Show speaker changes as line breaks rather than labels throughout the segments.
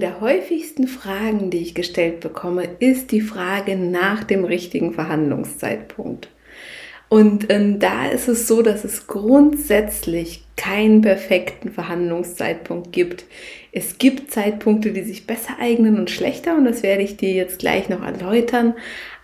Der häufigsten Fragen, die ich gestellt bekomme, ist die Frage nach dem richtigen Verhandlungszeitpunkt. Und ähm, da ist es so, dass es grundsätzlich keinen perfekten Verhandlungszeitpunkt gibt. Es gibt Zeitpunkte, die sich besser eignen und schlechter und das werde ich dir jetzt gleich noch erläutern.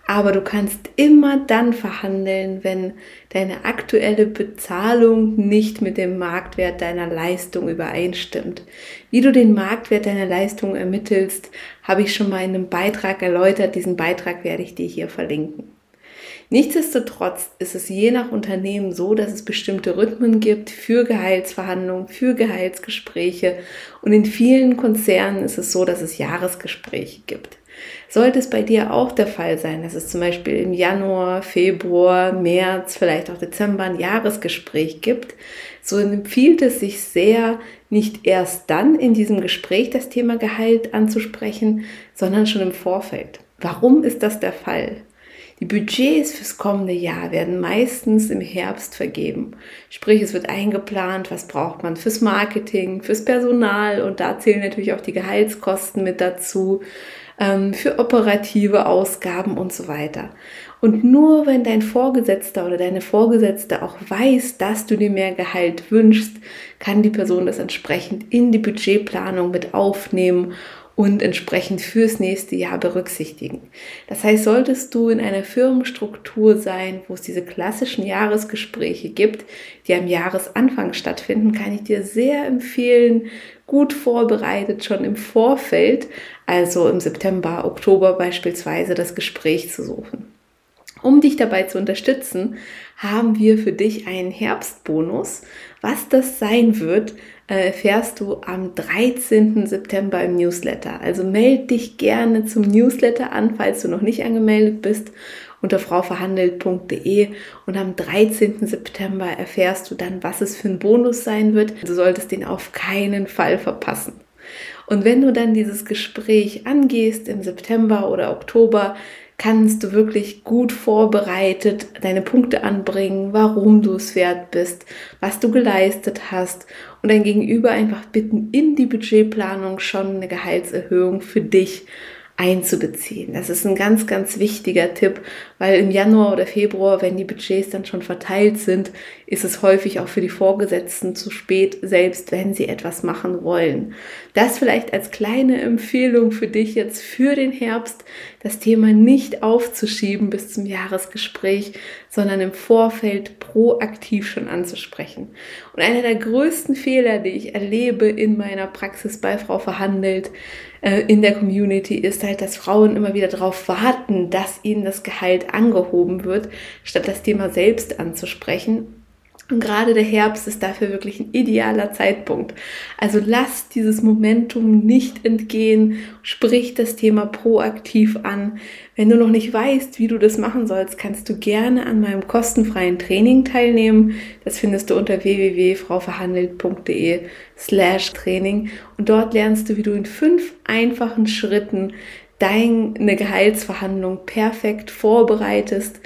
Aber du kannst immer dann verhandeln, wenn deine aktuelle Bezahlung nicht mit dem Marktwert deiner Leistung übereinstimmt. Wie du den Marktwert deiner Leistung ermittelst, habe ich schon mal in einem Beitrag erläutert. Diesen Beitrag werde ich dir hier verlinken. Nichtsdestotrotz ist es je nach Unternehmen so, dass es bestimmte Rhythmen gibt für Gehaltsverhandlungen, für Gehaltsgespräche und in vielen Konzernen ist es so, dass es Jahresgespräche gibt. Sollte es bei dir auch der Fall sein, dass es zum Beispiel im Januar, Februar, März, vielleicht auch Dezember ein Jahresgespräch gibt, so empfiehlt es sich sehr, nicht erst dann in diesem Gespräch das Thema Gehalt anzusprechen, sondern schon im Vorfeld. Warum ist das der Fall? Die Budgets fürs kommende Jahr werden meistens im Herbst vergeben. Sprich, es wird eingeplant, was braucht man fürs Marketing, fürs Personal und da zählen natürlich auch die Gehaltskosten mit dazu, ähm, für operative Ausgaben und so weiter. Und nur wenn dein Vorgesetzter oder deine Vorgesetzte auch weiß, dass du dir mehr Gehalt wünschst, kann die Person das entsprechend in die Budgetplanung mit aufnehmen und entsprechend fürs nächste Jahr berücksichtigen. Das heißt, solltest du in einer Firmenstruktur sein, wo es diese klassischen Jahresgespräche gibt, die am Jahresanfang stattfinden, kann ich dir sehr empfehlen, gut vorbereitet schon im Vorfeld, also im September, Oktober beispielsweise, das Gespräch zu suchen. Um dich dabei zu unterstützen, haben wir für dich einen Herbstbonus. Was das sein wird, äh, erfährst du am 13. September im Newsletter. Also melde dich gerne zum Newsletter an, falls du noch nicht angemeldet bist unter frauverhandelt.de und am 13. September erfährst du dann, was es für ein Bonus sein wird. Du solltest den auf keinen Fall verpassen. Und wenn du dann dieses Gespräch angehst im September oder Oktober, kannst du wirklich gut vorbereitet deine Punkte anbringen, warum du es wert bist, was du geleistet hast und dein Gegenüber einfach bitten, in die Budgetplanung schon eine Gehaltserhöhung für dich einzubeziehen. Das ist ein ganz, ganz wichtiger Tipp, weil im Januar oder Februar, wenn die Budgets dann schon verteilt sind, ist es häufig auch für die Vorgesetzten zu spät, selbst wenn sie etwas machen wollen. Das vielleicht als kleine Empfehlung für dich jetzt für den Herbst, das Thema nicht aufzuschieben bis zum Jahresgespräch, sondern im Vorfeld proaktiv schon anzusprechen. Und einer der größten Fehler, die ich erlebe in meiner Praxis bei Frau Verhandelt, äh, in der Community ist halt, dass Frauen immer wieder darauf warten, dass ihnen das Gehalt angehoben wird, statt das Thema selbst anzusprechen. Und gerade der Herbst ist dafür wirklich ein idealer Zeitpunkt. Also lass dieses Momentum nicht entgehen, sprich das Thema proaktiv an. Wenn du noch nicht weißt, wie du das machen sollst, kannst du gerne an meinem kostenfreien Training teilnehmen. Das findest du unter www.frauverhandelt.de slash Training. Und dort lernst du, wie du in fünf einfachen Schritten deine Gehaltsverhandlung perfekt vorbereitest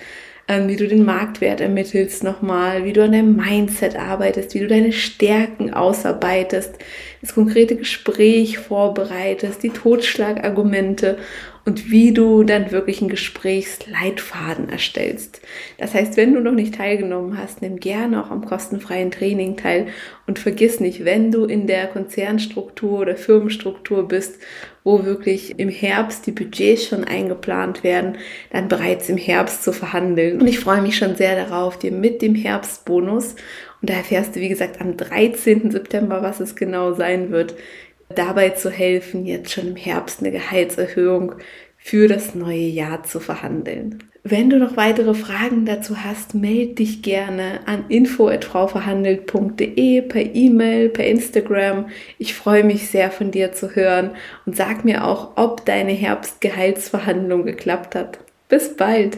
ähm, wie du den Marktwert ermittelst nochmal, wie du an deinem Mindset arbeitest, wie du deine Stärken ausarbeitest, das konkrete Gespräch vorbereitest, die Totschlagargumente und wie du dann wirklich einen Gesprächsleitfaden erstellst. Das heißt, wenn du noch nicht teilgenommen hast, nimm gerne auch am kostenfreien Training teil und vergiss nicht, wenn du in der Konzernstruktur oder Firmenstruktur bist, wo wirklich im Herbst die Budgets schon eingeplant werden, dann bereits im Herbst zu verhandeln. Und ich freue mich schon sehr darauf, dir mit dem Herbstbonus und da erfährst du, wie gesagt, am 13. September, was es genau sein wird, dabei zu helfen, jetzt schon im Herbst eine Gehaltserhöhung für das neue Jahr zu verhandeln. Wenn du noch weitere Fragen dazu hast, melde dich gerne an info@frauverhandelt.de per E-Mail, per Instagram. Ich freue mich sehr von dir zu hören und sag mir auch, ob deine Herbstgehaltsverhandlung geklappt hat. Bis bald.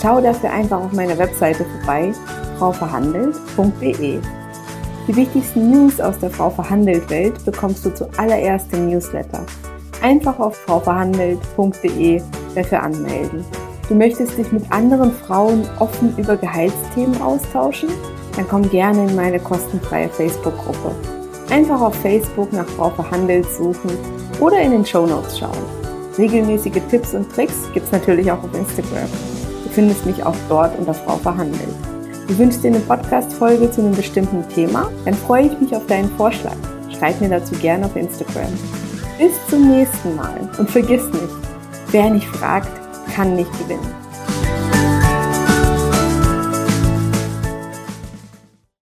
Schau dafür einfach auf meiner Webseite vorbei frauverhandelt.de. Die wichtigsten News aus der Frau Verhandelt Welt bekommst du zuallererst im Newsletter. Einfach auf frauverhandelt.de dafür anmelden. Du möchtest dich mit anderen Frauen offen über Gehaltsthemen austauschen? Dann komm gerne in meine kostenfreie Facebook-Gruppe. Einfach auf Facebook nach Frau Verhandelt suchen oder in den Show Notes schauen. Regelmäßige Tipps und Tricks gibt's natürlich auch auf Instagram. Findest mich auch dort unter Frau Verhandelt. Du wünschst dir eine Podcast-Folge zu einem bestimmten Thema? Dann freue ich mich auf deinen Vorschlag. Schreib mir dazu gerne auf Instagram. Bis zum nächsten Mal und vergiss nicht, wer nicht fragt, kann nicht gewinnen.